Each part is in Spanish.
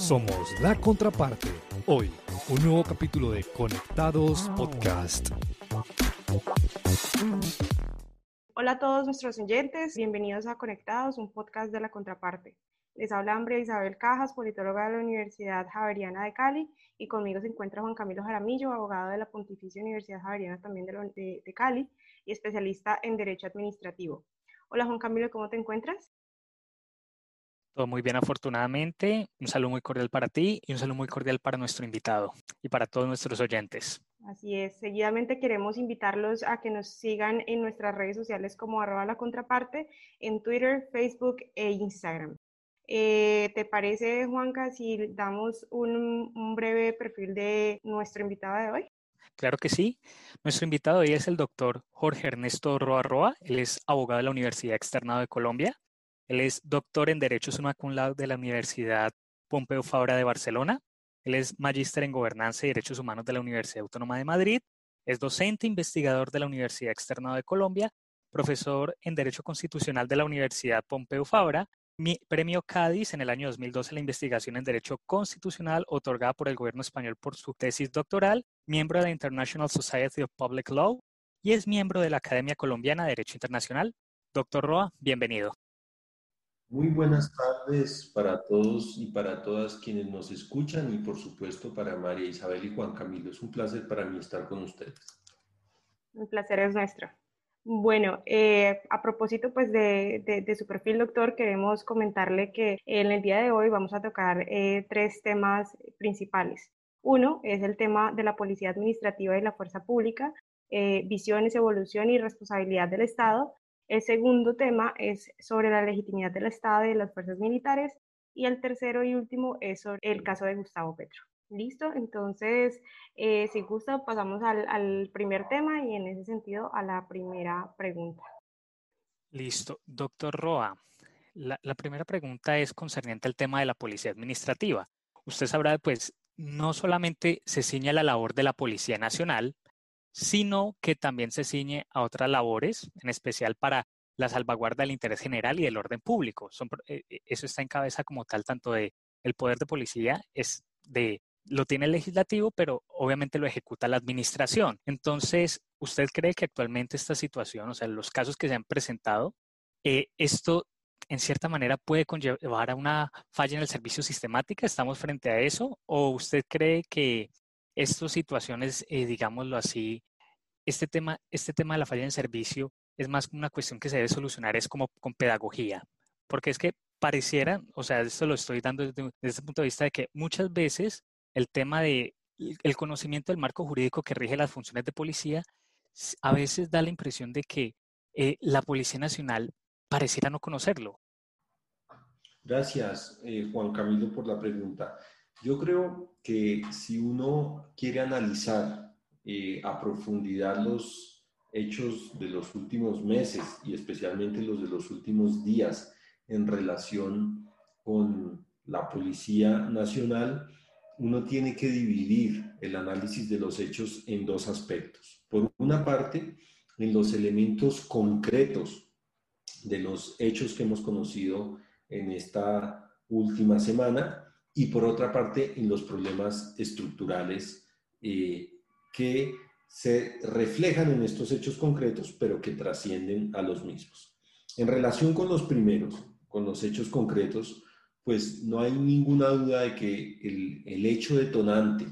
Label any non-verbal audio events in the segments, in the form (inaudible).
Somos la contraparte. Hoy, un nuevo capítulo de Conectados Podcast. Hola a todos nuestros oyentes, bienvenidos a Conectados, un podcast de la contraparte. Les habla Ambria Isabel Cajas, politóloga de la Universidad Javeriana de Cali, y conmigo se encuentra Juan Camilo Jaramillo, abogado de la Pontificia Universidad Javeriana también de, de Cali y especialista en Derecho Administrativo. Hola Juan Camilo, ¿cómo te encuentras? Todo muy bien, afortunadamente. Un saludo muy cordial para ti y un saludo muy cordial para nuestro invitado y para todos nuestros oyentes. Así es, seguidamente queremos invitarlos a que nos sigan en nuestras redes sociales como arroba la contraparte en Twitter, Facebook e Instagram. Eh, ¿Te parece, Juanca, si damos un, un, breve perfil de nuestro invitado de hoy? Claro que sí. Nuestro invitado hoy es el doctor Jorge Ernesto Roa Roa. Él es abogado de la Universidad Externado de Colombia. Él es doctor en Derecho Summa Cum Laude de la Universidad Pompeu Fabra de Barcelona. Él es magíster en Gobernanza y Derechos Humanos de la Universidad Autónoma de Madrid. Es docente investigador de la Universidad Externada de Colombia, profesor en Derecho Constitucional de la Universidad Pompeu Fabra, premio Cádiz en el año 2012 la investigación en Derecho Constitucional otorgada por el gobierno español por su tesis doctoral, miembro de la International Society of Public Law y es miembro de la Academia Colombiana de Derecho Internacional. Doctor Roa, bienvenido. Muy buenas tardes para todos y para todas quienes nos escuchan y por supuesto para María Isabel y Juan Camilo. Es un placer para mí estar con ustedes. Un placer es nuestro. Bueno, eh, a propósito pues de, de, su perfil, doctor, queremos comentarle que en el día de hoy vamos a tocar eh, tres temas principales. Uno es el tema de la policía administrativa y la fuerza pública, eh, visiones, evolución y responsabilidad del Estado. El segundo tema es sobre la legitimidad del Estado y de las fuerzas militares. Y el tercero y último es sobre el caso de Gustavo Petro. Listo, entonces, eh, si gusta, pasamos al, primer tema y en ese sentido a la primera pregunta. Listo, doctor Roa. La, la primera pregunta es concerniente al tema de la policía administrativa. Usted sabrá, pues, no solamente se ciña la labor de la Policía Nacional, sino que también se ciñe a otras labores, en especial para la salvaguarda del interés general y del orden público. Eh, eh, eso está en cabeza como tal, tanto de el poder de policía es de lo tiene el legislativo, pero obviamente lo ejecuta la administración. Entonces, ¿usted cree que actualmente esta situación, o sea, los casos que se han presentado, eh, esto en cierta manera puede conllevar a una falla en el servicio sistemática? ¿Estamos frente a eso? ¿O usted cree que estas situaciones, eh, digámoslo así, este tema, este tema de la falla en servicio es más una cuestión que se debe solucionar, es como con pedagogía, porque es que pareciera, o sea, esto lo estoy dando desde, desde este punto de vista de que muchas veces el tema de el conocimiento del marco jurídico que rige las funciones de policía a veces da la impresión de que eh, la Policía Nacional pareciera no conocerlo. Gracias, eh, Juan Camilo, por la pregunta. Yo creo que si uno quiere analizar eh, a profundidad los hechos de los últimos meses y especialmente los de los últimos días en relación con la Policía Nacional, uno tiene que dividir el análisis de los hechos en dos aspectos. Por una parte, en los elementos concretos de los hechos que hemos conocido en esta última semana y por otra parte en los problemas estructurales eh, que se reflejan en estos hechos concretos, pero que trascienden a los mismos. En relación con los primeros, con los hechos concretos, pues no hay ninguna duda de que el, el hecho detonante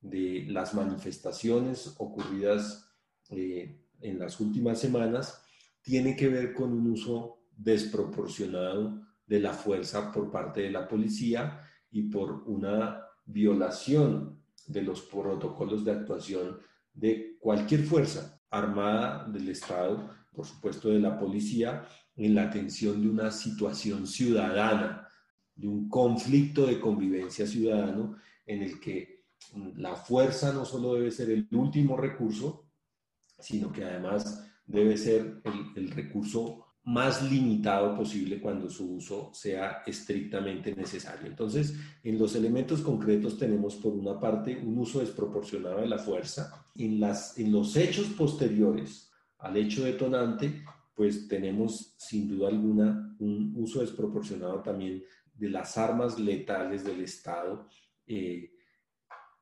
de las manifestaciones ocurridas eh, en las últimas semanas tiene que ver con un uso desproporcionado de la fuerza por parte de la policía y por una violación de los protocolos de actuación de cualquier fuerza armada del Estado, por supuesto de la policía, en la atención de una situación ciudadana, de un conflicto de convivencia ciudadano en el que la fuerza no solo debe ser el último recurso, sino que además debe ser el, el recurso más limitado posible cuando su uso sea estrictamente necesario. Entonces, en los elementos concretos tenemos por una parte un uso desproporcionado de la fuerza. En, las, en los hechos posteriores al hecho detonante, pues tenemos sin duda alguna un uso desproporcionado también de las armas letales del Estado, eh,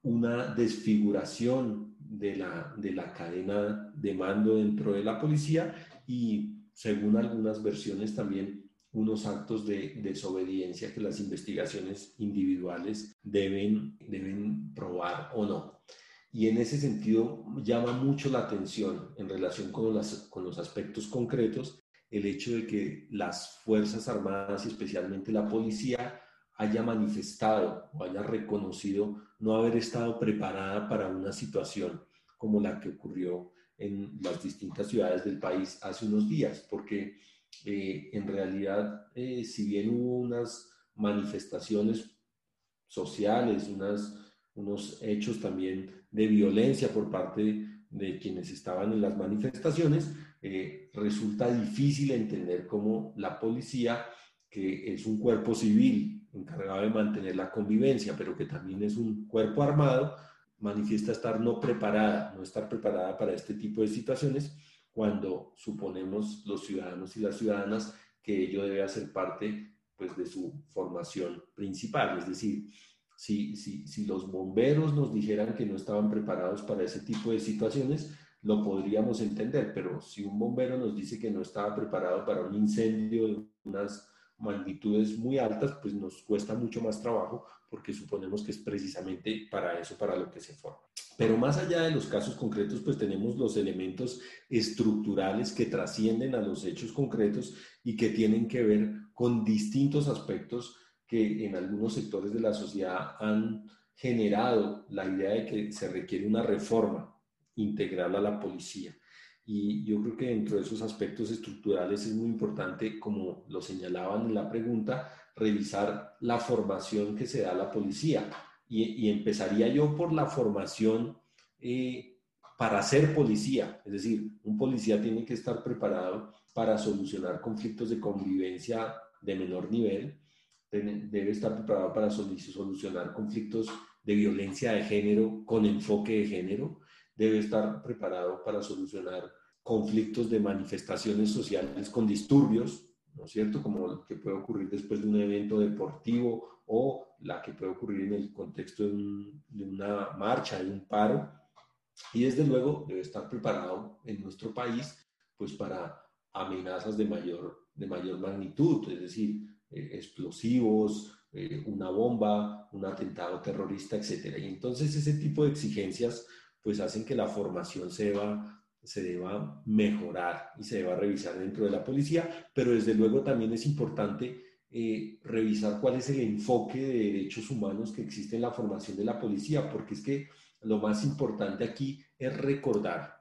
una desfiguración de la, de la cadena de mando dentro de la policía y, según algunas versiones, también unos actos de desobediencia que las investigaciones individuales deben, deben probar o no. Y en ese sentido llama mucho la atención en relación con, las, con los aspectos concretos el hecho de que las Fuerzas Armadas y especialmente la policía haya manifestado o haya reconocido no haber estado preparada para una situación como la que ocurrió en las distintas ciudades del país hace unos días, porque eh, en realidad, eh, si bien hubo unas manifestaciones sociales, unas, unos hechos también de violencia por parte de quienes estaban en las manifestaciones, eh, resulta difícil entender cómo la policía, que es un cuerpo civil encargado de mantener la convivencia, pero que también es un cuerpo armado, manifiesta estar no preparada, no estar preparada para este tipo de situaciones cuando suponemos los ciudadanos y las ciudadanas que ello debe hacer parte pues, de su formación principal. Es decir, si, si, si los bomberos nos dijeran que no estaban preparados para ese tipo de situaciones, lo podríamos entender, pero si un bombero nos dice que no estaba preparado para un incendio de unas magnitudes muy altas, pues nos cuesta mucho más trabajo porque suponemos que es precisamente para eso, para lo que se forma. Pero más allá de los casos concretos, pues tenemos los elementos estructurales que trascienden a los hechos concretos y que tienen que ver con distintos aspectos que en algunos sectores de la sociedad han generado la idea de que se requiere una reforma integral a la policía. Y yo creo que dentro de esos aspectos estructurales es muy importante, como lo señalaban en la pregunta, revisar la formación que se da a la policía. Y, empezaría yo por la formación eh, para ser policía. Es decir, un policía tiene que estar preparado para solucionar conflictos de convivencia de menor nivel, debe estar preparado para solucionar conflictos de violencia de género con enfoque de género, debe estar preparado para solucionar conflictos de manifestaciones sociales con disturbios, ¿no es cierto? Como lo que puede ocurrir después de un evento deportivo o la que puede ocurrir en el contexto de, una marcha, de un paro. Y desde luego debe estar preparado en nuestro país pues para amenazas de mayor, de mayor magnitud, es decir, eh, explosivos, eh, una bomba, un atentado terrorista, etc. Y entonces ese tipo de exigencias pues hacen que la formación se deba, se deba mejorar y se deba revisar dentro de la policía, pero desde luego también es importante eh, revisar cuál es el enfoque de derechos humanos que existe en la formación de la policía, porque es que lo más importante aquí es recordar,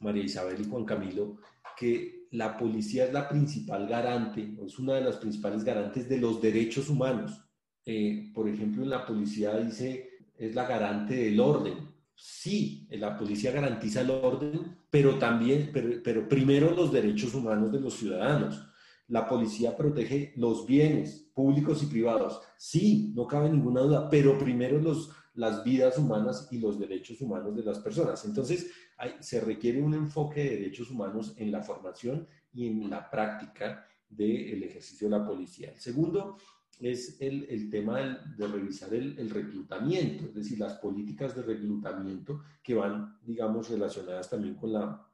María Isabel y Juan Camilo, que la policía es la principal garante, es una de las principales garantes de los derechos humanos. Eh, por ejemplo, en la policía dice, es la garante del orden, sí, la policía garantiza el orden, pero también, pero, primero los derechos humanos de los ciudadanos. La policía protege los bienes públicos y privados. Sí, no cabe ninguna duda, pero primero los, las vidas humanas y los derechos humanos de las personas. Entonces, se requiere un enfoque de derechos humanos en la formación y en la práctica del ejercicio de la policía. El segundo es el, el tema de revisar el, el, reclutamiento, es decir, las políticas de reclutamiento que van, digamos, relacionadas también con la,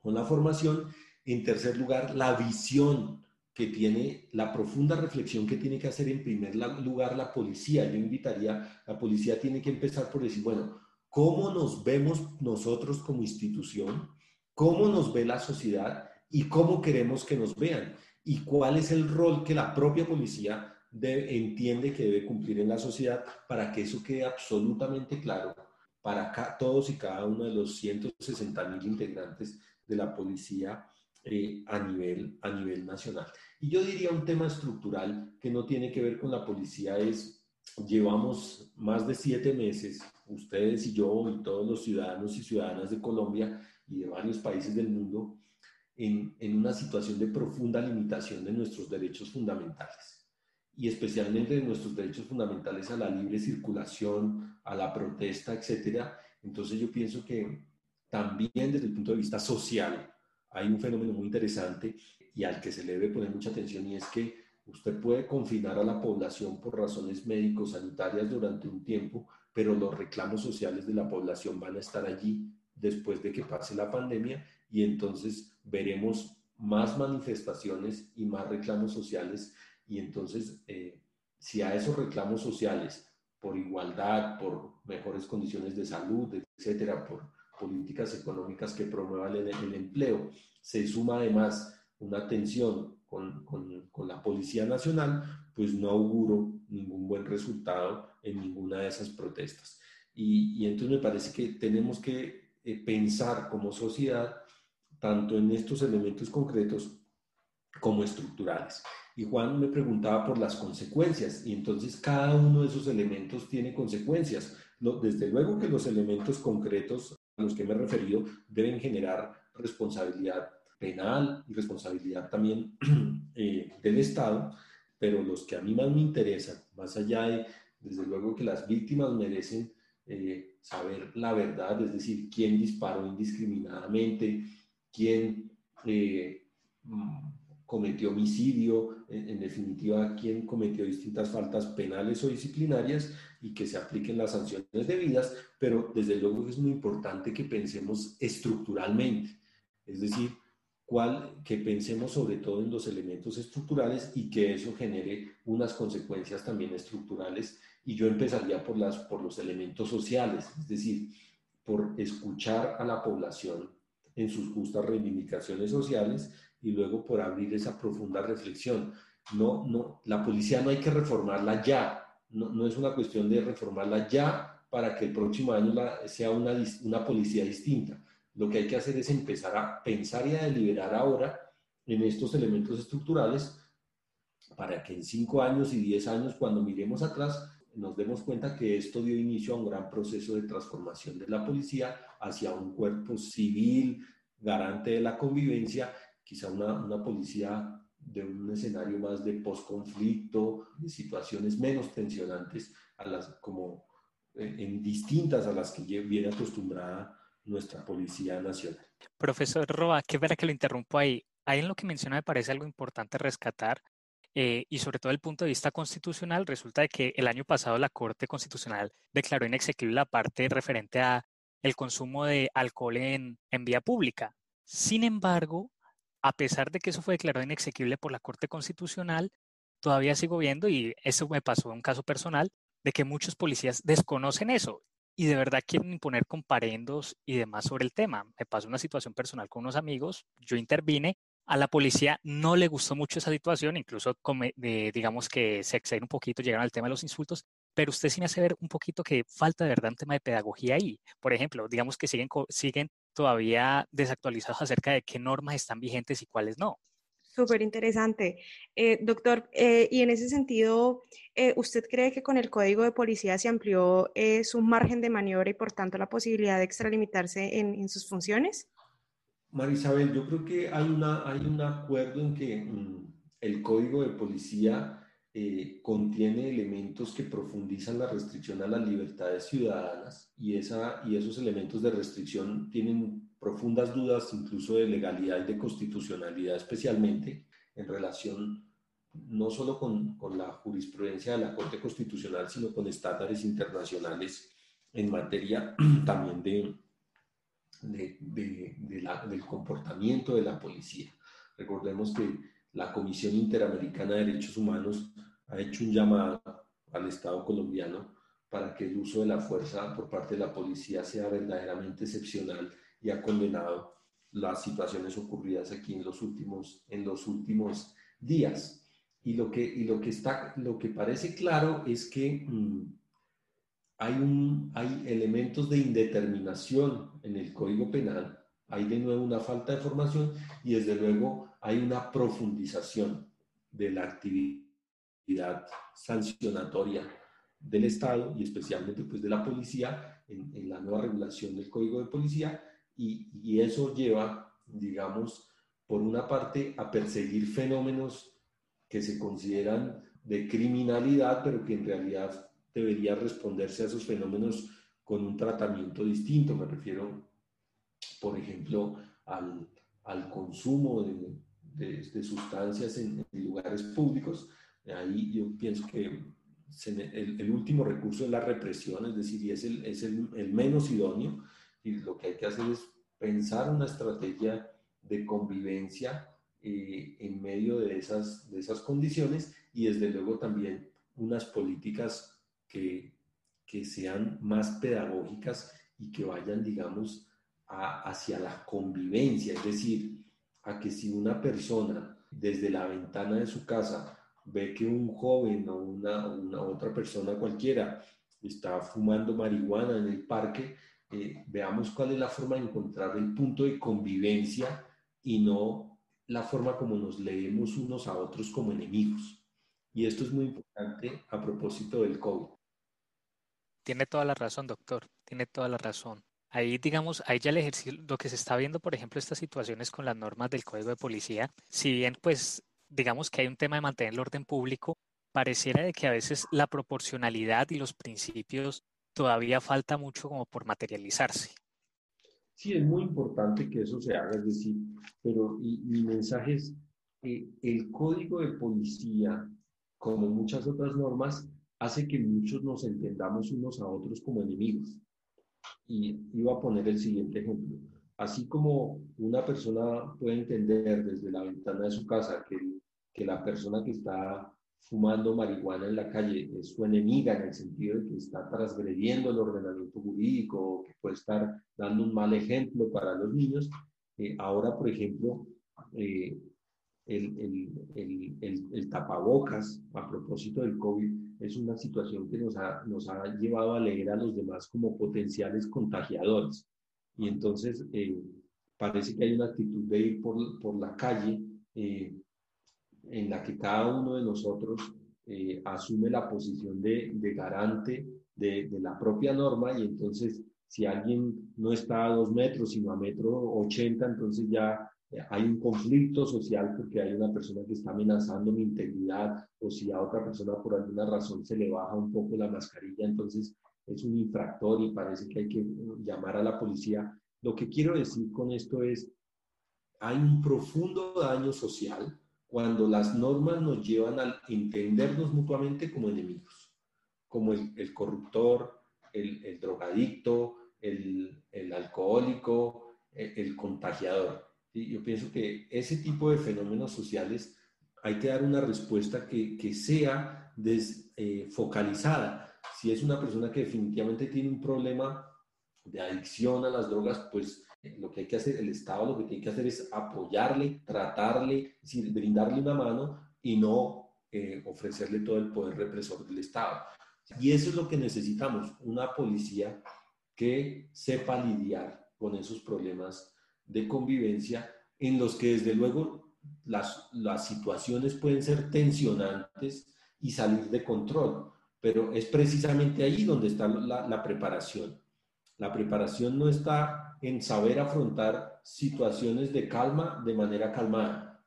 con la formación. En tercer lugar, la visión que tiene, la profunda reflexión que tiene que hacer en primer lugar la policía. Yo invitaría, la policía tiene que empezar por decir, bueno, ¿cómo nos vemos nosotros como institución? ¿Cómo nos ve la sociedad? ¿Y cómo queremos que nos vean? ¿Y cuál es el rol que la propia policía entiende que debe cumplir en la sociedad para que eso quede absolutamente claro para todos y cada uno de los 160 mil integrantes de la policía eh, a, nivel, a nivel nacional. Y yo diría un tema estructural que no tiene que ver con la policía es, llevamos más de siete meses, ustedes y yo y todos los ciudadanos y ciudadanas de Colombia y de varios países del mundo, en, en una situación de profunda limitación de nuestros derechos fundamentales y especialmente de nuestros derechos fundamentales a la libre circulación, a la protesta, etcétera. Entonces yo pienso que también desde el punto de vista social hay un fenómeno muy interesante y al que se le debe poner mucha atención y es que usted puede confinar a la población por razones médico-sanitarias durante un tiempo, pero los reclamos sociales de la población van a estar allí después de que pase la pandemia y entonces veremos más manifestaciones y más reclamos sociales y entonces eh, si a esos reclamos sociales por igualdad, por mejores condiciones de salud, etcétera, por políticas económicas que promuevan el, empleo, se suma además una tensión con, con, la Policía Nacional, pues no auguro ningún buen resultado en ninguna de esas protestas. Y, y entonces me parece que tenemos que eh, pensar como sociedad tanto en estos elementos concretos como estructurales. Y Juan me preguntaba por las consecuencias, y entonces cada uno de esos elementos tiene consecuencias. desde luego que los elementos concretos a los que me he referido deben generar responsabilidad penal y responsabilidad también (clears throat) eh, del Estado, pero los que a mí más me interesan, más allá de, desde luego que las víctimas merecen eh, saber la verdad, es decir, quién disparó indiscriminadamente, quién eh, cometió homicidio, en, definitiva, quién cometió distintas faltas penales o disciplinarias y que se apliquen las sanciones debidas, pero desde luego es muy importante que pensemos estructuralmente, es decir, cuál, que pensemos sobre todo en los elementos estructurales y que eso genere unas consecuencias también estructurales. Y yo empezaría por, las, por los elementos sociales, es decir, por escuchar a la población en sus justas reivindicaciones sociales y luego por abrir esa profunda reflexión. No, no, la policía no hay que reformarla ya, no, no es una cuestión de reformarla ya para que el próximo año sea una, una policía distinta. Lo que hay que hacer es empezar a pensar y a deliberar ahora en estos elementos estructurales para que en cinco años y diez años, cuando miremos atrás, nos demos cuenta que esto dio inicio a un gran proceso de transformación de la policía hacia un cuerpo civil, garante de la convivencia quizá una, una policía de un escenario más de posconflicto, de situaciones menos tensionantes, a las, como eh, en distintas a las que viene acostumbrada nuestra Policía Nacional. Profesor Roa, qué vera que lo interrumpo ahí. Ahí en lo que menciona me parece algo importante rescatar eh, y sobre todo el punto de vista constitucional, resulta de que el año pasado la Corte Constitucional declaró inexequible la parte referente a el consumo de alcohol en, en vía pública. Sin embargo, a pesar de que eso fue declarado inexequible por la Corte Constitucional, todavía sigo viendo, y eso me pasó un caso personal, de que muchos policías desconocen eso y de verdad quieren imponer comparendos y demás sobre el tema. Me pasó una situación personal con unos amigos, yo intervine, a la policía no le gustó mucho esa situación, incluso digamos que se exceden un poquito, llegaron al tema de los insultos, pero usted sí me hace ver un poquito que falta de verdad un tema de pedagogía ahí. Por ejemplo, digamos que siguen, siguen todavía desactualizados acerca de qué normas están vigentes y cuáles no. Súper interesante. Eh, doctor, eh, y en ese sentido, eh, ¿usted cree que con el Código de Policía se amplió su margen de maniobra y por tanto la posibilidad de extralimitarse en, en sus funciones? Marisabel, yo creo que hay, una, hay un acuerdo en que mm, el Código de Policía eh, contiene elementos que profundizan la restricción a las libertades ciudadanas y, esa, y esos elementos de restricción tienen profundas dudas incluso de legalidad y de constitucionalidad especialmente en relación no solo con, con la jurisprudencia de la Corte Constitucional, sino con estándares internacionales en materia (clears throat) también de, de, de, de la, del comportamiento de la policía. Recordemos que la Comisión Interamericana de Derechos Humanos ha hecho un llamado al Estado colombiano para que el uso de la fuerza por parte de la policía sea verdaderamente excepcional y ha condenado las situaciones ocurridas aquí en los últimos, en los últimos días. Y lo que, y lo que, está, lo que parece claro es que mm, hay, un, hay elementos de indeterminación en el Código Penal, hay de nuevo una falta de formación y desde luego hay una profundización de la actividad sancionatoria del Estado y especialmente pues de la policía en, la nueva regulación del Código de Policía y, y, eso lleva, digamos, por una parte a perseguir fenómenos que se consideran de criminalidad, pero que en realidad debería responderse a esos fenómenos con un tratamiento distinto. Me refiero, por ejemplo, al, al consumo de, de, sustancias en, lugares públicos. Ahí yo pienso que el, último recurso es la represión, es decir, y es, el, es el, menos idóneo. Y lo que hay que hacer es pensar una estrategia de convivencia eh, en medio de esas, de esas condiciones y desde luego también unas políticas que, que sean más pedagógicas y que vayan, digamos, hacia la convivencia, es decir, a que si una persona desde la ventana de su casa ve que un joven o una, otra persona cualquiera está fumando marihuana en el parque, eh, veamos cuál es la forma de encontrar el punto de convivencia y no la forma como nos leemos unos a otros como enemigos. Y esto es muy importante a propósito del COVID. Tiene toda la razón, doctor, tiene toda la razón. Ahí, digamos, ahí ya el ejercicio, lo que se está viendo, por ejemplo, estas situaciones con las normas del Código de Policía, si bien, pues, digamos que hay un tema de mantener el orden público, pareciera de que a veces la proporcionalidad y los principios todavía falta mucho como por materializarse. Sí, es muy importante que eso se haga, es decir, pero mi mensaje es, eh, el código de policía, como muchas otras normas, hace que muchos nos entendamos unos a otros como enemigos. Y iba a poner el siguiente ejemplo. Así como una persona puede entender desde la ventana de su casa que, que la persona que está fumando marihuana en la calle es su enemiga en el sentido de que está transgrediendo el ordenamiento jurídico que puede estar dando un mal ejemplo para los niños. Eh, ahora, por ejemplo, eh, el, el, el, el, tapabocas a propósito del COVID es una situación que nos ha, nos ha llevado a leer a los demás como potenciales contagiadores. Y entonces eh, parece que hay una actitud de ir por, por la calle en la que cada uno de nosotros eh, asume la posición de, de garante de, de, la propia norma y entonces si alguien no está a dos metros sino a metro ochenta, entonces ya eh, hay un conflicto social porque hay una persona que está amenazando mi integridad o si a otra persona por alguna razón se le baja un poco la mascarilla, entonces es un infractor y parece que hay que llamar a la policía. Lo que quiero decir con esto es, hay un profundo daño social cuando las normas nos llevan a entendernos mutuamente como enemigos, como el, corruptor, el, drogadicto, el, el el, contagiador. Y Yo pienso que ese tipo de fenómenos sociales hay que dar una respuesta que, que sea desfocalizada. Eh, si es una persona que definitivamente tiene un problema de adicción a las drogas, pues lo que hay que hacer, el Estado lo que tiene que hacer es apoyarle, tratarle, es brindarle una mano y no eh, ofrecerle todo el poder represor del Estado. Y eso es lo que necesitamos, una policía que sepa lidiar con esos problemas de convivencia en los que desde luego las, las situaciones pueden ser tensionantes y salir de control, pero es precisamente ahí donde está la, la preparación. La preparación no está en saber afrontar situaciones de calma de manera calmada.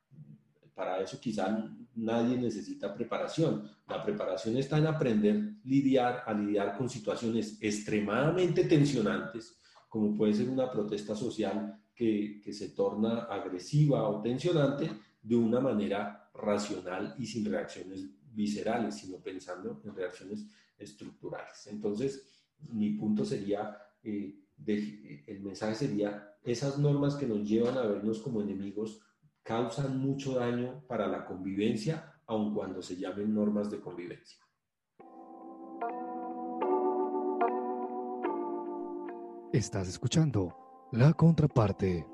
Para eso quizá nadie necesita preparación. La preparación está en aprender lidiar, a lidiar con situaciones extremadamente tensionantes, como puede ser una protesta social que, que se torna agresiva o tensionante de una manera racional y sin reacciones viscerales, sino pensando en reacciones estructurales. Entonces, mi punto sería... Eh, el mensaje sería, esas normas que nos llevan a vernos como enemigos causan mucho daño para la convivencia, aun cuando se llamen normas de convivencia. Estás escuchando la contraparte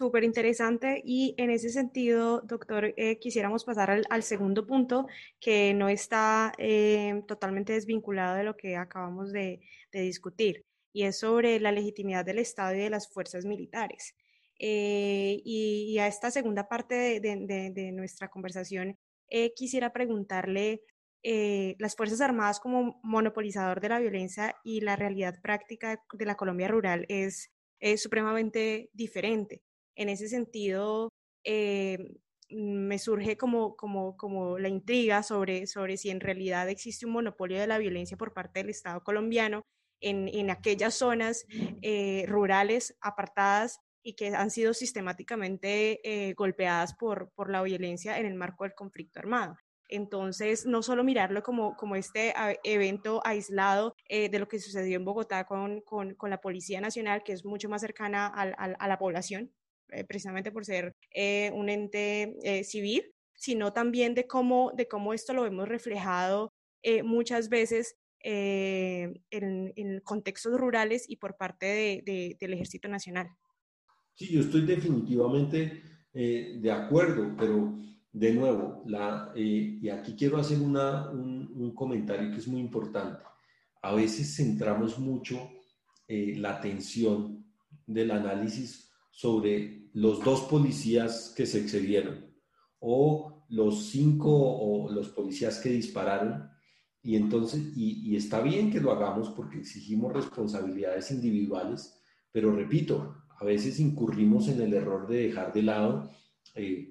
Súper interesante y en ese sentido, doctor, eh, quisiéramos pasar al, segundo punto que no está eh, totalmente desvinculado de lo que acabamos de, discutir y es sobre la legitimidad del Estado y de las fuerzas militares. Eh, y, a esta segunda parte de, nuestra conversación, quisiera preguntarle, las Fuerzas Armadas como monopolizador de la violencia y la realidad práctica de la Colombia rural es, supremamente diferente en ese sentido, eh, me surge como, como, como la intriga sobre, sobre si en realidad existe un monopolio de la violencia por parte del Estado colombiano en, en aquellas zonas eh, rurales apartadas y que han sido sistemáticamente eh, golpeadas por, por la violencia en el marco del conflicto armado. Entonces, no solo mirarlo como, como este evento aislado eh, de lo que sucedió en Bogotá con, con, con, la Policía Nacional, que es mucho más cercana a, a, la población, eh, precisamente por ser eh, un ente civil, sino también de cómo, de cómo esto lo hemos reflejado muchas veces en, en, contextos rurales y por parte de, de, del Ejército Nacional. Sí, yo estoy definitivamente de acuerdo, pero de nuevo, eh, y aquí quiero hacer una, un, comentario que es muy importante. A veces centramos mucho eh, la atención del análisis sobre los dos policías que se excedieron o los cinco o los policías que dispararon. Y entonces, y, está bien que lo hagamos porque exigimos responsabilidades individuales, pero repito, a veces incurrimos en el error de dejar de lado eh,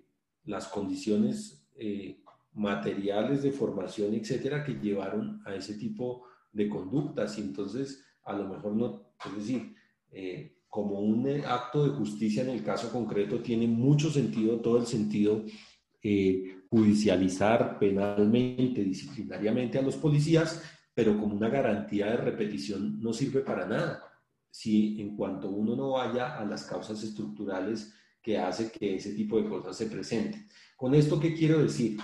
las condiciones eh, materiales de formación, etcétera, que llevaron a ese tipo de conductas. Y entonces, a lo mejor no, es decir, eh, como un acto de justicia en el caso concreto, tiene mucho sentido, todo el sentido, eh, judicializar penalmente, disciplinariamente a los policías, pero como una garantía de repetición no sirve para nada. Si en cuanto uno no vaya a las causas estructurales que hace que ese tipo de cosas se presenten. ¿Con esto qué quiero decir?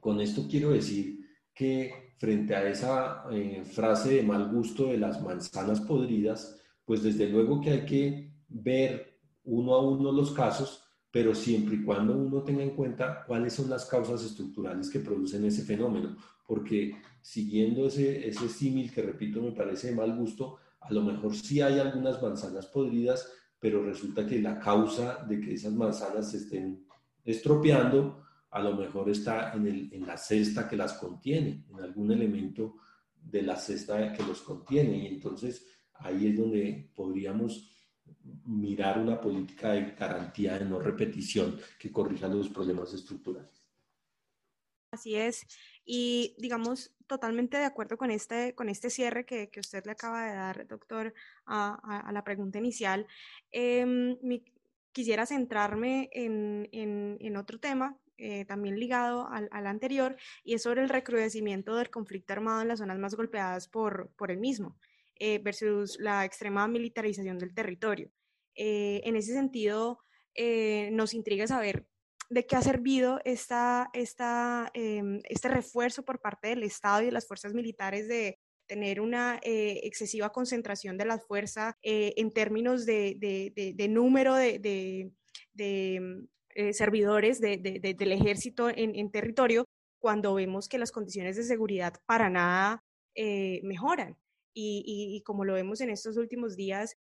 Con esto quiero decir que frente a esa eh, frase de mal gusto de las manzanas podridas, pues desde luego que hay que ver uno a uno los casos, pero siempre y cuando uno tenga en cuenta cuáles son las causas estructurales que producen ese fenómeno, porque siguiendo ese, ese símil que repito me parece de mal gusto, a lo mejor sí hay algunas manzanas podridas, pero resulta que la causa de que esas manzanas se estén estropeando a lo mejor está en, el, en la cesta que las contiene, en algún elemento de la cesta que los contiene. Y entonces ahí es donde podríamos mirar una política de garantía de no repetición que corrija los problemas estructurales. Así es. Y digamos, totalmente de acuerdo con este, con este cierre que, que usted le acaba de dar, doctor, a, a, la pregunta inicial. Eh, quisiera centrarme en, en, en otro tema eh, también ligado al, al, anterior, y es sobre el recrudecimiento del conflicto armado en las zonas más golpeadas por, por el mismo, eh, versus la extrema militarización del territorio. Eh, en ese sentido, nos intriga saber de qué ha servido esta, esta, em, este refuerzo por parte del Estado y de las fuerzas militares de tener una eh, excesiva concentración de la fuerza eh, en términos de, de, número de, em, eh, servidores del ejército en, territorio, cuando vemos que las condiciones de seguridad para nada mejoran. Y, y, como lo vemos en estos últimos días,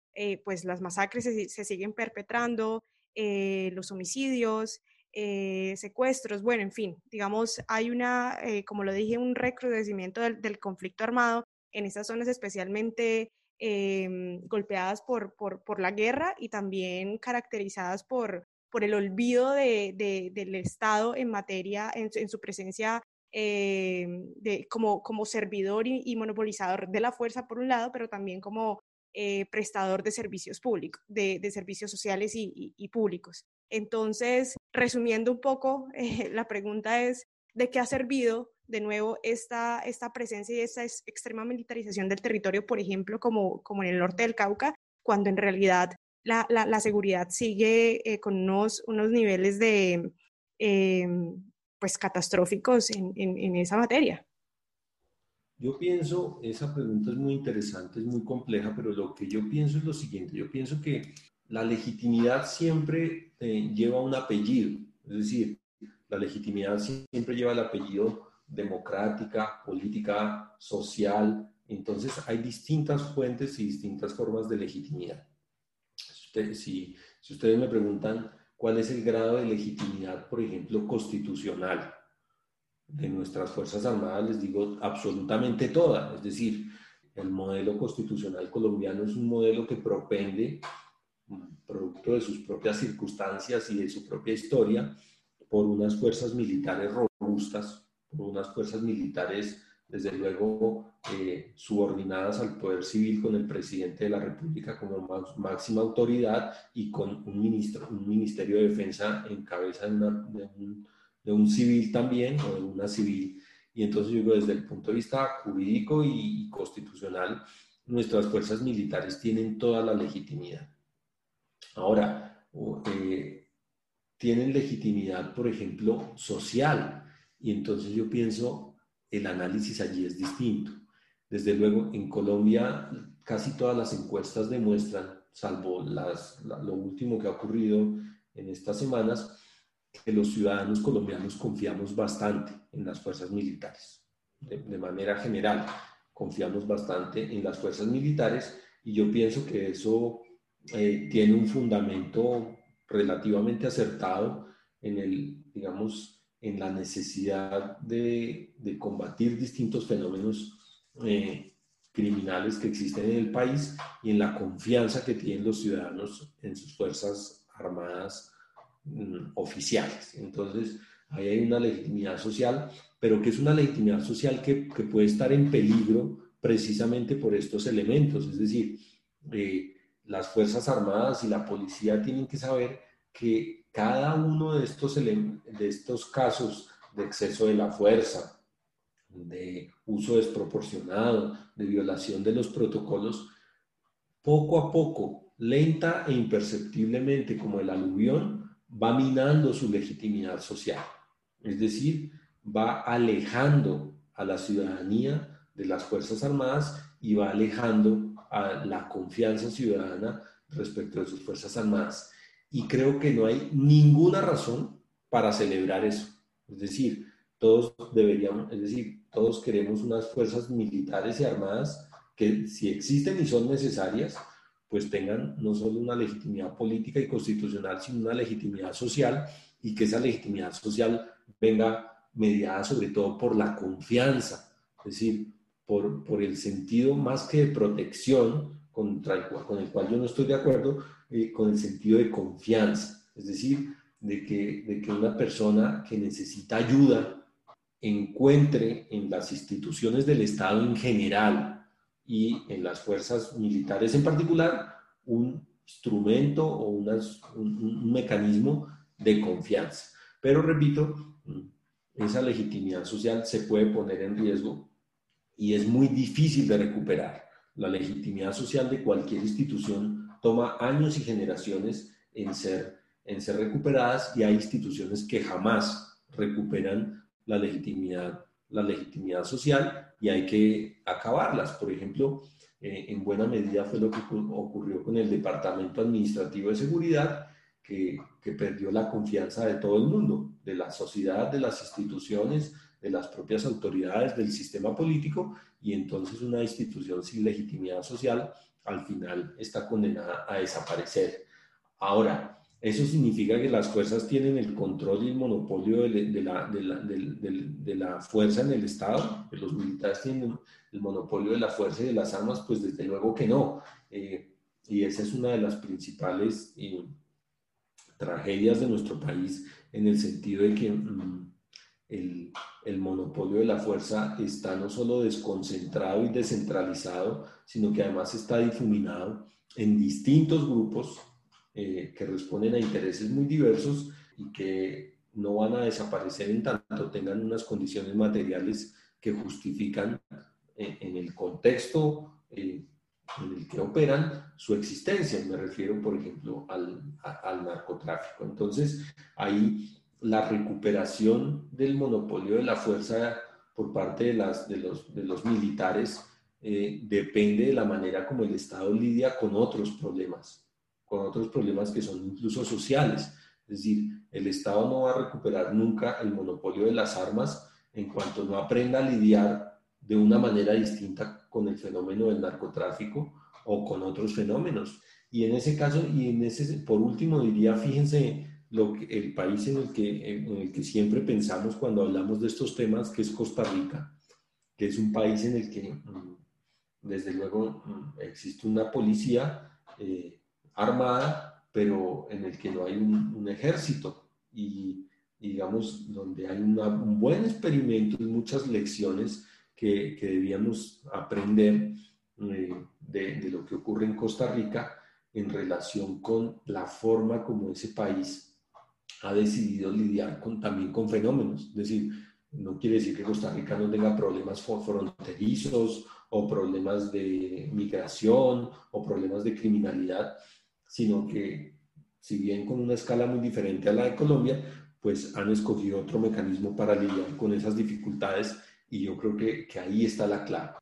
pues las masacres se siguen perpetrando, los homicidios, eh, secuestros, bueno, en fin, digamos, hay una, eh, como lo dije, un recrudecimiento del, conflicto armado en estas zonas especialmente em, golpeadas por, por, por, la guerra y también caracterizadas por, por el olvido de, de, del Estado en materia, en, en su presencia em, de, como, como servidor y, monopolizador de la fuerza por un lado, pero también como eh, prestador de servicios públicos, de, servicios sociales y, y, públicos. Entonces, resumiendo un poco, (laughs) eh, la pregunta es, ¿de qué ha servido de nuevo esta, esta presencia y esta extrema militarización del territorio, por ejemplo, como, como en el norte del Cauca, cuando en realidad la, la, seguridad sigue eh, con unos, unos niveles de, em, pues, catastróficos en, en, en esa materia? Yo pienso, esa pregunta es muy interesante, es muy compleja, pero lo que yo pienso es lo siguiente, yo pienso que la legitimidad siempre eh, lleva un apellido, es decir, la legitimidad siempre lleva el apellido democrática, política, social. Entonces hay distintas fuentes y distintas formas de legitimidad. Si, si, ustedes me preguntan cuál es el grado de legitimidad, por ejemplo, constitucional de nuestras Fuerzas Armadas, les digo absolutamente toda. Es decir, el modelo constitucional colombiano es un modelo que propende producto de sus propias circunstancias y de su propia historia, por unas fuerzas militares robustas, por unas fuerzas militares desde luego eh, subordinadas al poder civil con el presidente de la República como máxima autoridad y con un, ministro, un ministerio de defensa en cabeza de, un, de, un, civil también o de una civil. Y entonces yo digo, desde el punto de vista jurídico y, constitucional, nuestras fuerzas militares tienen toda la legitimidad. Ahora, eh, tienen legitimidad, por ejemplo, social. Y entonces yo pienso, el análisis allí es distinto. Desde luego, en Colombia casi todas las encuestas demuestran, salvo las, lo último que ha ocurrido en estas semanas, que los ciudadanos colombianos confiamos bastante en las fuerzas militares. De, manera general, confiamos bastante en las fuerzas militares y yo pienso que eso eh, tiene un fundamento relativamente acertado en el, digamos, en la necesidad de, de combatir distintos fenómenos eh, criminales que existen en el país y en la confianza que tienen los ciudadanos en sus fuerzas armadas mm, oficiales. Entonces, ahí hay una legitimidad social, pero que es una legitimidad social que, que puede estar en peligro precisamente por estos elementos. Es decir, eh, las Fuerzas Armadas y la policía tienen que saber que cada uno de estos, de estos casos de exceso de la fuerza, de uso desproporcionado, de violación de los protocolos, poco a poco, lenta e imperceptiblemente como el aluvión, va minando su legitimidad social. Es decir, va alejando a la ciudadanía de las Fuerzas Armadas y va alejando a la confianza ciudadana respecto de sus Fuerzas Armadas y creo que no hay ninguna razón para celebrar eso. Es decir, todos deberíamos, es decir, todos queremos unas fuerzas militares y armadas que si existen y son necesarias, pues tengan no solo una legitimidad política y constitucional, sino una legitimidad social y que esa legitimidad social venga mediada sobre todo por la confianza, es decir, por, por el sentido más que de protección contra el, con el cual yo no estoy de acuerdo, eh, con el sentido de confianza, es decir, de que, de que una persona que necesita ayuda encuentre en las instituciones del Estado en general y en las fuerzas militares en particular un instrumento o unas, un, mecanismo de confianza. Pero repito, esa legitimidad social se puede poner en riesgo y es muy difícil de recuperar. La legitimidad social de cualquier institución toma años y generaciones en ser, en ser recuperadas y hay instituciones que jamás recuperan la legitimidad, la legitimidad social y hay que acabarlas. Por ejemplo, eh, en buena medida fue lo que ocurrió con el Departamento Administrativo de Seguridad, que, que perdió la confianza de todo el mundo, de la sociedad, de las instituciones, de las propias autoridades, del sistema político, y entonces una institución sin legitimidad social al final está condenada a desaparecer. Ahora, eso significa que las fuerzas tienen el control y el monopolio de, la, de, la, fuerza en el Estado, que los militares tienen el monopolio de la fuerza y de las armas, pues desde luego que no. Eh, y esa es una de las principales eh, tragedias de nuestro país en el sentido de que mm, el, el, monopolio de la fuerza está no solo desconcentrado y descentralizado, sino que además está difuminado en distintos grupos eh, que responden a intereses muy diversos y que no van a desaparecer en tanto tengan unas condiciones materiales que justifican eh, en, el contexto eh, en el que operan su existencia. Me refiero, por ejemplo, al, al narcotráfico. Entonces, ahí la recuperación del monopolio de la fuerza por parte de, las, de, los, de los militares eh, depende de la manera como el Estado lidia con otros problemas, con otros problemas que son incluso sociales. Es decir, el Estado no va a recuperar nunca el monopolio de las armas en cuanto no aprenda a lidiar de una manera distinta con el fenómeno del narcotráfico o con otros fenómenos. Y en ese caso, y en ese, por último diría, fíjense, lo que, el país en el, que, en el que siempre pensamos cuando hablamos de estos temas, que es Costa Rica, que es un país en el que, mm, desde luego, mm, existe una policía eh, armada, pero en el que no hay un, ejército. Y, digamos, donde hay un buen experimento y muchas lecciones que, que debíamos aprender eh, de, de, lo que ocurre en Costa Rica en relación con la forma como ese país ha decidido lidiar también con fenómenos. Es decir, no quiere decir que Costa Rica no tenga problemas fronterizos o problemas de migración o problemas de criminalidad, sino que si bien con una escala muy diferente a la de Colombia, pues han escogido otro mecanismo para lidiar con esas dificultades y yo creo que, que ahí está la clave.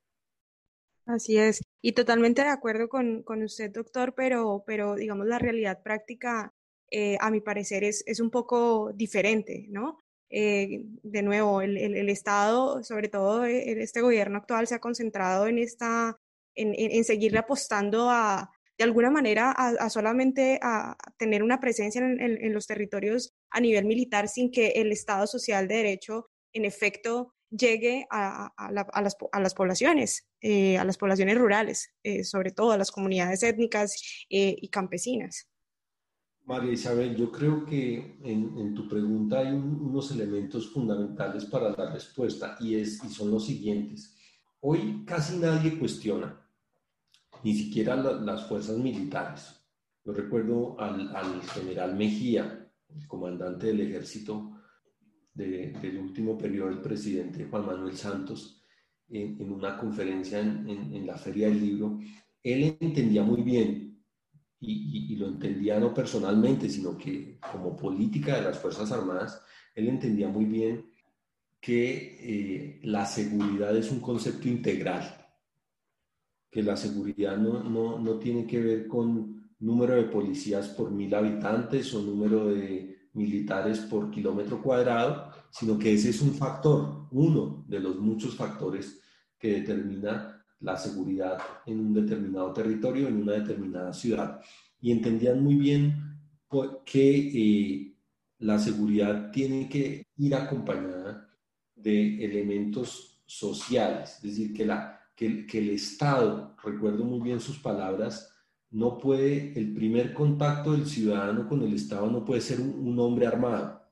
Así es, y totalmente de acuerdo con, con usted, doctor, pero, pero digamos la realidad práctica, eh, a mi parecer, es, es un poco diferente, ¿no? Eh, de nuevo, el, el, Estado, sobre todo eh, este gobierno actual, se ha concentrado en, esta, en, en, seguirle apostando a, de alguna manera, a, solamente a tener una presencia en, en, los territorios a nivel militar sin que el Estado social de derecho, en efecto, llegue a, a, la, a las, las, poblaciones, a las poblaciones rurales, sobre todo a las comunidades étnicas y campesinas. María Isabel, yo creo que en, tu pregunta hay un, unos elementos fundamentales para la respuesta y, son los siguientes. Hoy casi nadie cuestiona, ni siquiera la, las fuerzas militares. Yo recuerdo al, al general Mejía, comandante del ejército, de, del último periodo del presidente Juan Manuel Santos en, una conferencia en, en, en, la Feria del Libro, él entendía muy bien, y, lo entendía no personalmente, sino que como política de las Fuerzas Armadas, él entendía muy bien que eh, la seguridad es un concepto integral, que la seguridad no, no, no tiene que ver con número de policías por mil habitantes o número de militares por kilómetro cuadrado, sino que ese es un factor, uno de los muchos factores que determina la seguridad en un determinado territorio, en una determinada ciudad. Y entendían muy bien que eh, la seguridad tiene que ir acompañada de elementos sociales, es decir, que, la, que, el Estado, recuerdo muy bien sus palabras, no puede, el primer contacto del ciudadano con el Estado no puede ser un, un hombre armado,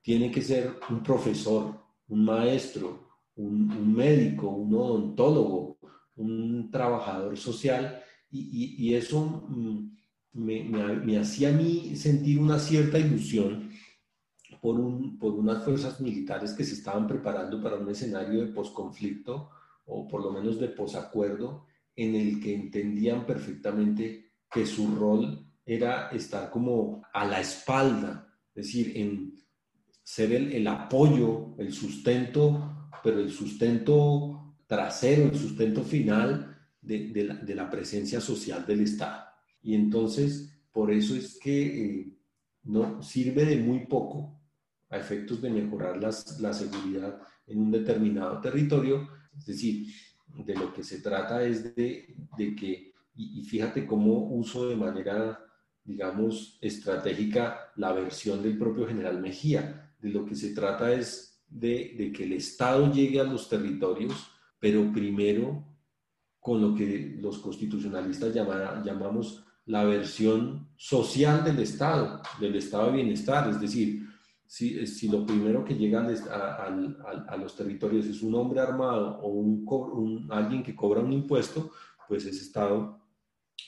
tiene que ser un profesor, un maestro, un, un médico, un odontólogo, un trabajador social, y, y, eso mm, me, me, me, hacía a mí sentir una cierta ilusión por, un, por unas fuerzas militares que se estaban preparando para un escenario de posconflicto o por lo menos de posacuerdo en el que entendían perfectamente que su rol era estar como a la espalda, es decir, en ser el, el apoyo, el sustento, pero el sustento trasero, el sustento final de, de, la, de, la, presencia social del Estado. Y entonces, por eso es que eh, no sirve de muy poco a efectos de mejorar las, la seguridad en un determinado territorio, es decir, de lo que se trata es de, de que, y, y, fíjate cómo uso de manera, digamos, estratégica la versión del propio general Mejía, de lo que se trata es de, de que el Estado llegue a los territorios, pero primero con lo que los constitucionalistas llama, llamamos la versión social del Estado, del Estado de bienestar, es decir, si, si lo primero que llega a, a, a, los territorios es un hombre armado o un, un, alguien que cobra un impuesto, pues ese Estado,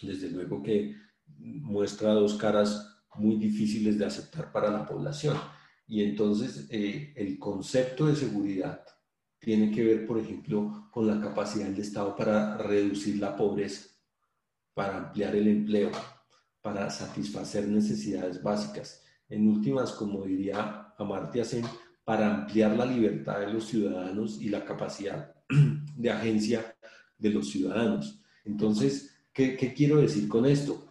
desde luego que muestra dos caras muy difíciles de aceptar para la población. Y entonces eh, el concepto de seguridad tiene que ver, por ejemplo, con la capacidad del Estado para reducir la pobreza, para ampliar el empleo, para satisfacer necesidades básicas en últimas, como diría Amartya Sen, para ampliar la libertad de los ciudadanos y la capacidad (clears throat) de agencia de los ciudadanos. Entonces, ¿qué, qué quiero decir con esto?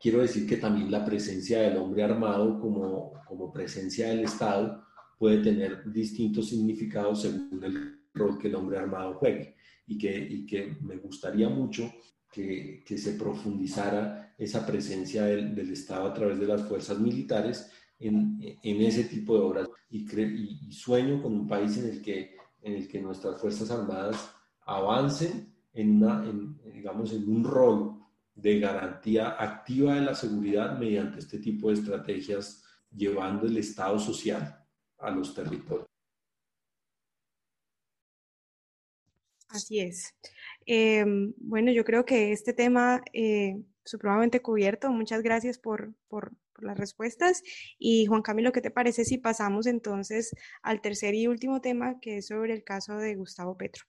Quiero decir que también la presencia del hombre armado como, como presencia del Estado puede tener distintos significados según el rol que el hombre armado juegue y que, y que me gustaría mucho que, que se profundizara esa presencia del, del, Estado a través de las fuerzas militares en, en ese tipo de obras. Y, y, y, sueño con un país en el que, en el que nuestras Fuerzas Armadas avancen en, una, en, digamos, en un rol de garantía activa de la seguridad mediante este tipo de estrategias, llevando el Estado social a los territorios. Así es. Em, bueno, yo creo que este tema eh, supremamente cubierto. Muchas gracias por, por, las respuestas. Y Juan Camilo, ¿qué te parece si pasamos entonces al tercer y último tema, que es sobre el caso de Gustavo Petro?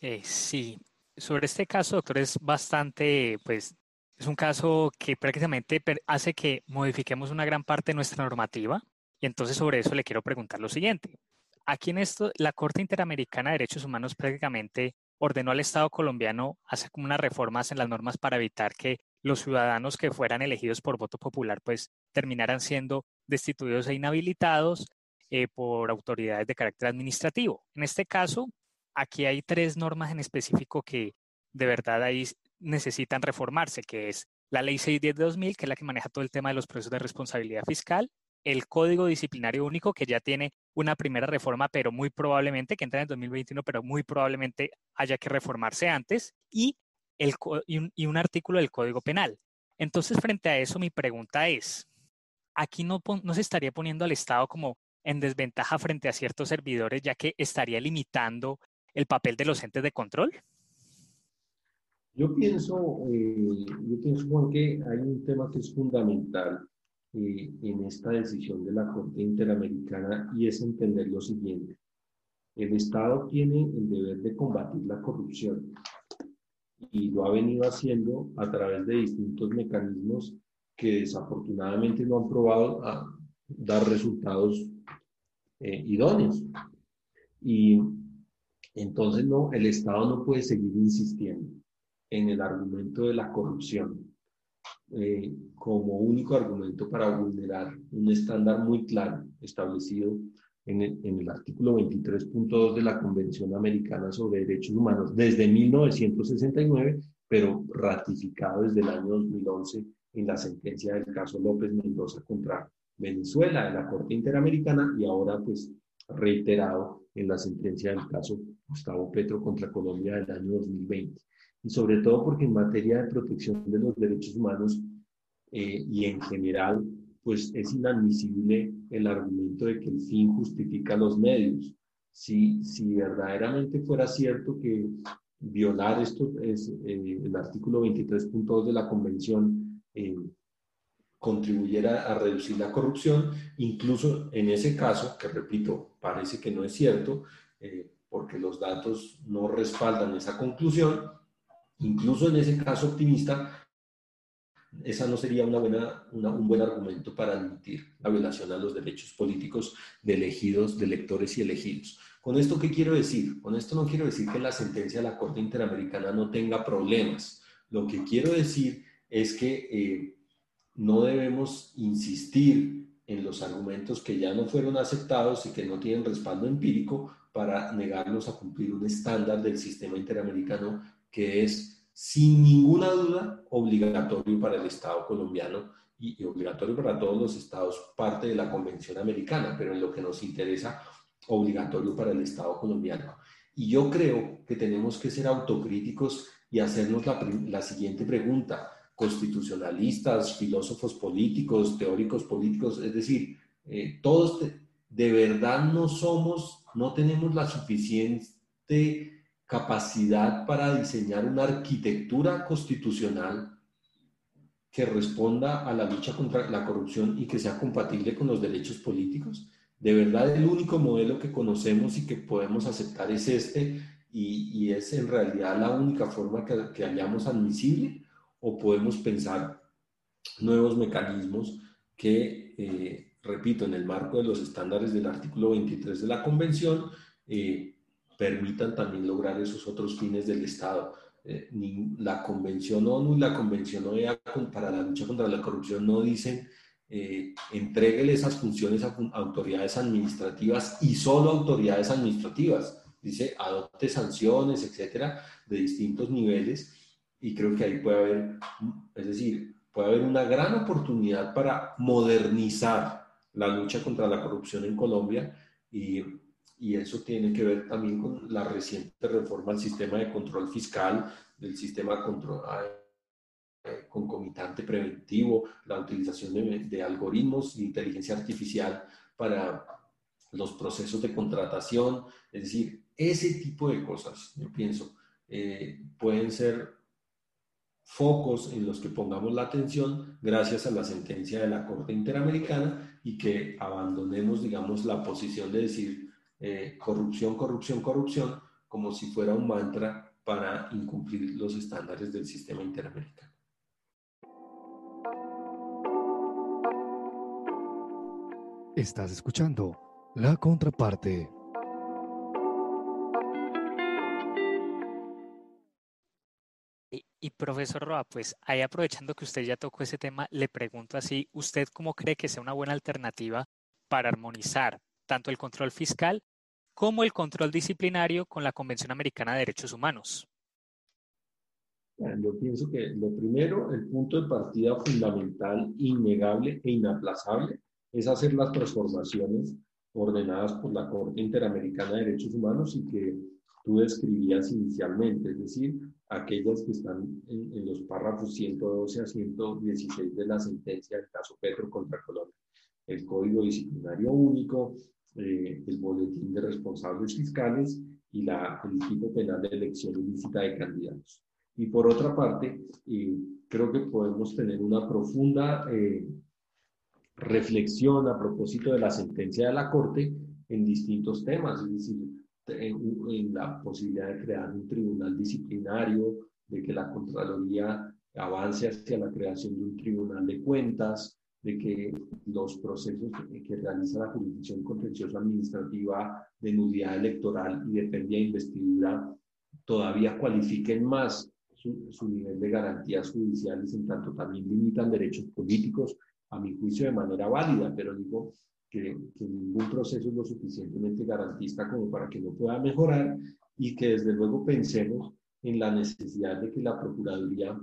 Eh, sí, sobre este caso, doctor, es bastante, pues, es un caso que prácticamente hace que modifiquemos una gran parte de nuestra normativa. Y entonces sobre eso le quiero preguntar lo siguiente. Aquí en esto, la Corte Interamericana de Derechos Humanos prácticamente ordenó al Estado colombiano hacer como unas reformas en las normas para evitar que los ciudadanos que fueran elegidos por voto popular pues terminaran siendo destituidos e inhabilitados eh, por autoridades de carácter administrativo. En este caso, aquí hay tres normas en específico que de verdad ahí necesitan reformarse, que es la Ley 610 de 2000, que es la que maneja todo el tema de los procesos de responsabilidad fiscal, el Código Disciplinario Único, que ya tiene una primera reforma, pero muy probablemente, que entra en 2021, pero muy probablemente haya que reformarse antes, y, el, y, un, artículo del Código Penal. Entonces, frente a eso, mi pregunta es, ¿aquí no, no se estaría poniendo al Estado como en desventaja frente a ciertos servidores, ya que estaría limitando el papel de los entes de control? Yo pienso, eh, yo pienso, Juan, que hay un tema que es fundamental eh, en esta decisión de la Corte Interamericana y es entender lo siguiente. El Estado tiene el deber de combatir la corrupción y lo ha venido haciendo a través de distintos mecanismos que desafortunadamente no han probado a dar resultados eh, idóneos. Y entonces no, el Estado no puede seguir insistiendo en el argumento de la corrupción eh, como único argumento para vulnerar un estándar muy claro establecido en en el artículo 23.2 de la Convención Americana sobre Derechos Humanos desde 1969, pero ratificado desde el año 2011 en la sentencia del caso López Mendoza contra Venezuela de la Corte Interamericana y ahora pues reiterado en la sentencia del caso Gustavo Petro contra Colombia del año 2020 y sobre todo porque en materia de protección de los derechos humanos eh, y en general, pues es inadmisible el argumento de que el fin justifica los medios. Si, si verdaderamente fuera cierto que violar esto es eh, el artículo 23.2 de la Convención eh, contribuyera a reducir la corrupción, incluso en ese caso, que repito, parece que no es cierto, porque los datos no respaldan esa conclusión, Incluso en ese caso optimista, esa no sería una buena, un buen argumento para admitir la violación a los derechos políticos de elegidos, de electores y elegidos. ¿Con esto qué quiero decir? Con esto no quiero decir que la sentencia de la Corte Interamericana no tenga problemas. Lo que quiero decir es que eh, no debemos insistir en los argumentos que ya no fueron aceptados y que no tienen respaldo empírico para negarnos a cumplir un estándar del sistema interamericano que es sin ninguna duda obligatorio para el Estado colombiano y, obligatorio para todos los estados, parte de la Convención Americana, pero en lo que nos interesa, obligatorio para el Estado colombiano. Y yo creo que tenemos que ser autocríticos y hacernos la, siguiente pregunta. Constitucionalistas, filósofos políticos, teóricos políticos, es decir, eh, todos de verdad no somos, no tenemos la suficiente capacidad para diseñar una arquitectura constitucional que responda a la lucha contra la corrupción y que sea compatible con los derechos políticos. De verdad, el único modelo que conocemos y que podemos aceptar es este y, es en realidad la única forma que, que hallamos admisible o podemos pensar nuevos mecanismos que, eh, repito, en el marco de los estándares del artículo 23 de la Convención, eh, permitan también lograr esos otros fines del Estado. Eh, la Convención ONU y la Convención OEA para la lucha contra la corrupción no dicen eh, esas funciones a autoridades administrativas y solo autoridades administrativas. Dice adopte sanciones, etcétera, de distintos niveles y creo que ahí puede haber, es decir, puede haber una gran oportunidad para modernizar la lucha contra la corrupción en Colombia y y eso tiene que ver también con la reciente reforma al sistema de control fiscal, del sistema control, eh, concomitante preventivo, la utilización de, algoritmos de inteligencia artificial para los procesos de contratación, es decir, ese tipo de cosas, yo pienso, eh, pueden ser focos en los que pongamos la atención gracias a la sentencia de la Corte Interamericana y que abandonemos, digamos, la posición de decir eh, corrupción, corrupción, corrupción, como si fuera un mantra para incumplir los estándares del sistema interamericano. Estás escuchando la contraparte. Y, profesor Roa, pues ahí aprovechando que usted ya tocó ese tema, le pregunto así, ¿usted cómo cree que sea una buena alternativa para armonizar tanto el control fiscal como el control disciplinario con la Convención Americana de Derechos Humanos? Yo pienso que lo primero, el punto de partida fundamental, innegable e inaplazable, es hacer las transformaciones ordenadas por la Corte Interamericana de Derechos Humanos y que tú describías inicialmente, es decir, aquellas que están en, los párrafos 112 a 116 de la sentencia del caso Petro contra Colombia. El Código Disciplinario Único, eh, el Boletín de Responsables Fiscales y la, el tipo penal de elección ilícita de candidatos. Y por otra parte, eh, creo que podemos tener una profunda eh, reflexión a propósito de la sentencia de la Corte en distintos temas, es decir, en, la posibilidad de crear un tribunal disciplinario, de que la Contraloría avance hacia la creación de un tribunal de cuentas, de que los procesos que, realiza la jurisdicción contenciosa administrativa de nulidad electoral y de pérdida de investidura todavía cualifiquen más su, su, nivel de garantías judiciales, en tanto también limitan derechos políticos a mi juicio, de manera válida, pero digo que, ningún proceso es lo suficientemente garantista como para que no pueda mejorar y que desde luego pensemos en la necesidad de que la Procuraduría,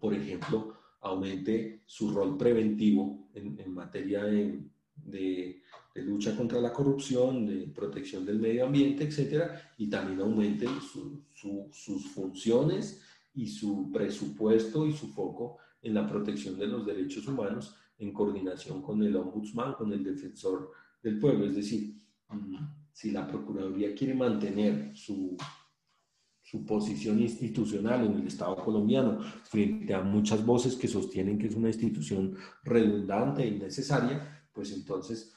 por ejemplo, aumente su rol preventivo en, en materia de, de, lucha contra la corrupción, de protección del medio ambiente, etcétera, y también aumente sus funciones y su presupuesto y su foco en la protección de los derechos humanos en coordinación con el ombudsman, con el defensor del pueblo. Es decir, mm, si la Procuraduría quiere mantener su, su posición institucional en el Estado colombiano frente a muchas voces que sostienen que es una institución redundante e innecesaria, pues entonces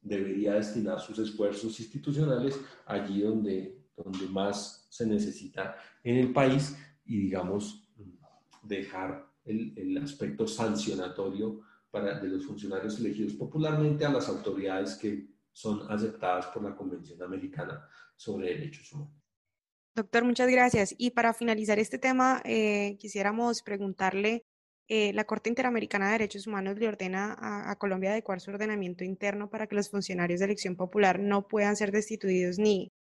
debería destinar sus esfuerzos institucionales allí donde, donde más se necesita en el país y, digamos, dejar el, aspecto sancionatorio para, de los funcionarios elegidos popularmente a las autoridades que son aceptadas por la Convención Americana sobre Derechos Humanos. Doctor, muchas gracias. Y para finalizar este tema, eh, quisiéramos preguntarle, eh, la Corte Interamericana de Derechos Humanos le ordena a, Colombia adecuar su ordenamiento interno para que los funcionarios de elección popular no puedan ser destituidos ni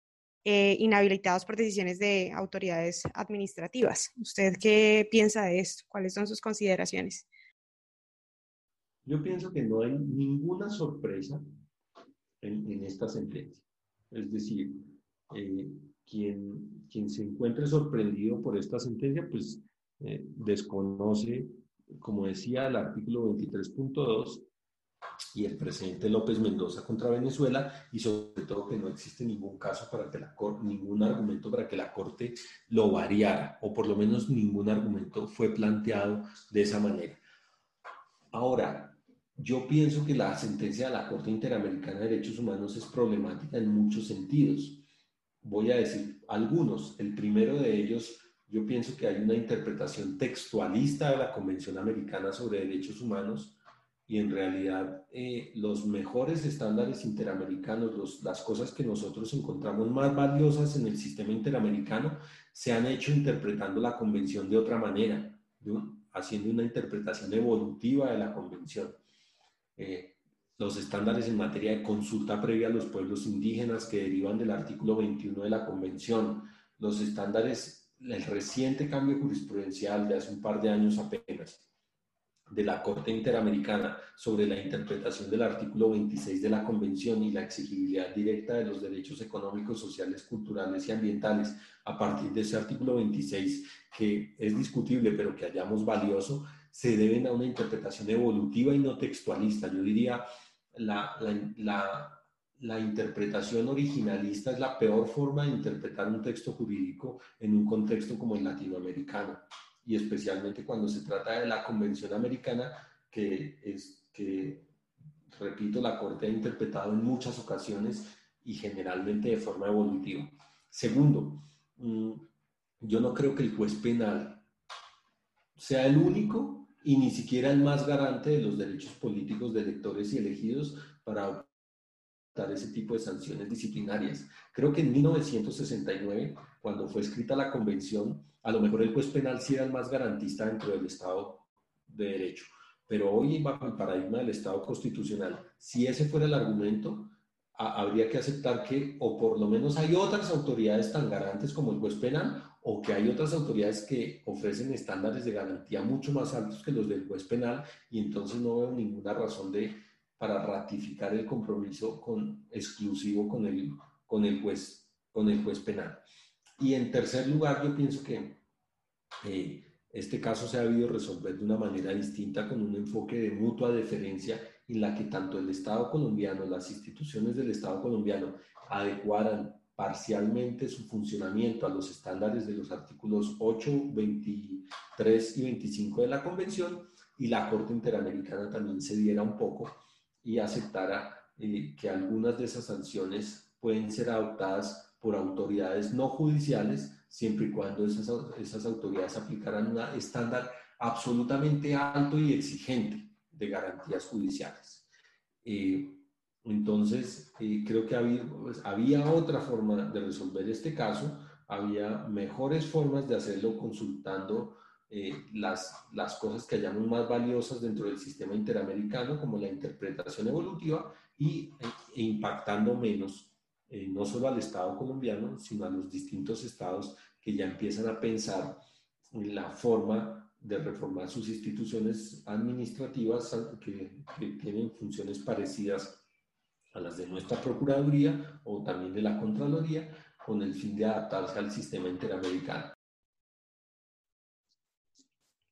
eh, inhabilitados por decisiones de autoridades administrativas. ¿Usted qué piensa de esto? ¿Cuáles son sus consideraciones? Yo pienso que no hay ninguna sorpresa en, esta sentencia. Es decir, eh, quien, quien se encuentre sorprendido por esta sentencia, pues eh, desconoce, como decía el artículo 23.2 y el presidente López Mendoza contra Venezuela y sobre todo que no existe ningún caso para que la corte, ningún argumento para que la Corte lo variara o por lo menos ningún argumento fue planteado de esa manera. Ahora, yo pienso que la sentencia de la Corte Interamericana de Derechos Humanos es problemática en muchos sentidos. Voy a decir algunos. El primero de ellos, yo pienso que hay una interpretación textualista de la Convención Americana sobre Derechos Humanos y en realidad eh, los mejores estándares interamericanos, las cosas que nosotros encontramos más valiosas en el sistema interamericano, se han hecho interpretando la convención de otra manera, haciendo una interpretación evolutiva de la convención. Eh, los estándares en materia de consulta previa a los pueblos indígenas que derivan del artículo 21 de la convención, los estándares, el reciente cambio jurisprudencial de hace un par de años apenas, de la Corte Interamericana sobre la interpretación del artículo 26 de la Convención y la exigibilidad directa de los derechos económicos, sociales, culturales y ambientales a partir de ese artículo 26, que es discutible pero que hallamos valioso, se deben a una interpretación evolutiva y no textualista. Yo diría, la, la, la interpretación originalista es la peor forma de interpretar un texto jurídico en un contexto como el latinoamericano y especialmente cuando se trata de la Convención Americana que es que repito la Corte ha interpretado en muchas ocasiones y generalmente de forma evolutiva. Segundo, mm, yo no creo que el juez penal sea el único y ni siquiera el más garante de los derechos políticos de electores y elegidos para ese tipo de sanciones disciplinarias. Creo que en 1969, cuando fue escrita la convención, a lo mejor el juez penal sí era el más garantista dentro del Estado de Derecho. Pero hoy, bajo el paradigma del Estado constitucional, si ese fuera el argumento, habría que aceptar que, o por lo menos hay otras autoridades tan garantes como el juez penal, o que hay otras autoridades que ofrecen estándares de garantía mucho más altos que los del juez penal, y entonces no veo ninguna razón de para ratificar el compromiso con, exclusivo con el, con, el juez, con el juez penal. Y en tercer lugar, yo pienso que eh, este caso se ha debido resolver de una manera distinta con un enfoque de mutua deferencia en la que tanto el Estado colombiano, las instituciones del Estado colombiano adecuaran parcialmente su funcionamiento a los estándares de los artículos 8, 23 y 25 de la Convención y la Corte Interamericana también se diera un poco y aceptara eh, que algunas de esas sanciones pueden ser adoptadas por autoridades no judiciales, siempre y cuando esas, esas autoridades aplicaran un estándar absolutamente alto y exigente de garantías judiciales. Eh, entonces, eh, creo que había, pues, había otra forma de resolver este caso, había mejores formas de hacerlo consultando eh, las, las cosas que hallamos más valiosas dentro del sistema interamericano, como la interpretación evolutiva, y, e impactando menos eh, no solo al Estado colombiano, sino a los distintos estados que ya empiezan a pensar en la forma de reformar sus instituciones administrativas que, que tienen funciones parecidas a las de nuestra Procuraduría o también de la Contraloría, con el fin de adaptarse al sistema interamericano.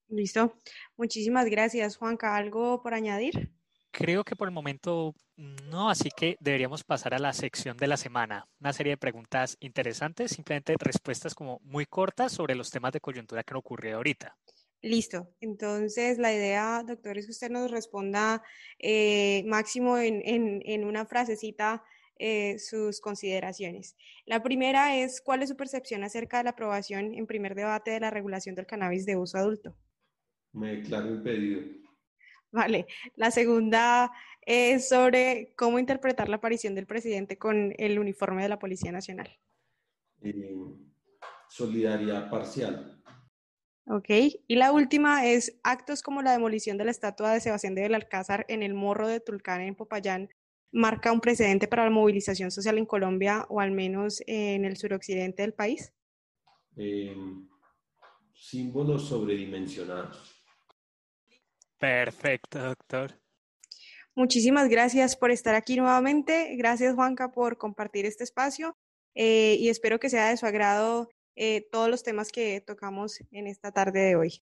Listo. Muchísimas gracias, Juanca. ¿Algo por añadir? Creo que por el momento no, así que deberíamos pasar a la sección de la semana. Una serie de preguntas interesantes, simplemente respuestas como muy cortas sobre los temas de coyuntura que han ocurrido ahorita. Listo. Entonces, la idea, doctor, es que usted nos responda eh, máximo en, en, una frasecita eh, sus consideraciones. La primera es, ¿cuál es su percepción acerca de la aprobación en primer debate de la regulación del cannabis de uso adulto? Me declaro impedido. Vale. La segunda es sobre cómo interpretar la aparición del presidente con el uniforme de la Policía Nacional. Eh, solidaridad parcial. Ok. Y la última es actos como la demolición de la estatua de Sebastián de Belalcázar en el Morro de Tulcán en Popayán marca un precedente para la movilización social en Colombia o al menos en el suroccidente del país. Eh, símbolos sobredimensionados. Perfecto, doctor. Muchísimas gracias por estar aquí nuevamente. Gracias, Juanca, por compartir este espacio eh, y espero que sea de su agrado eh, todos los temas que tocamos en esta tarde de hoy.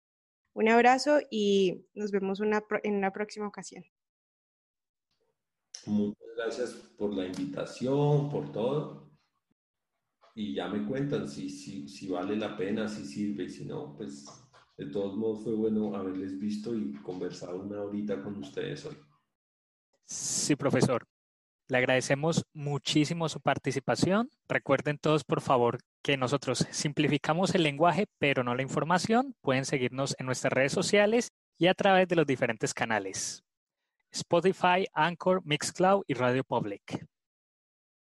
Un abrazo y nos vemos en una próxima ocasión. Muchas gracias por la invitación, por todo. Y ya me cuentan si, si, si vale la pena, si sirve, si no, pues de todos modos, fue bueno haberles visto y conversado una horita con ustedes hoy. Sí, profesor. Le agradecemos muchísimo su participación. Recuerden todos, por favor, que nosotros simplificamos el lenguaje, pero no la información. Pueden seguirnos en nuestras redes sociales y a través de los diferentes canales. Spotify, Anchor, Mixcloud y Radio Public.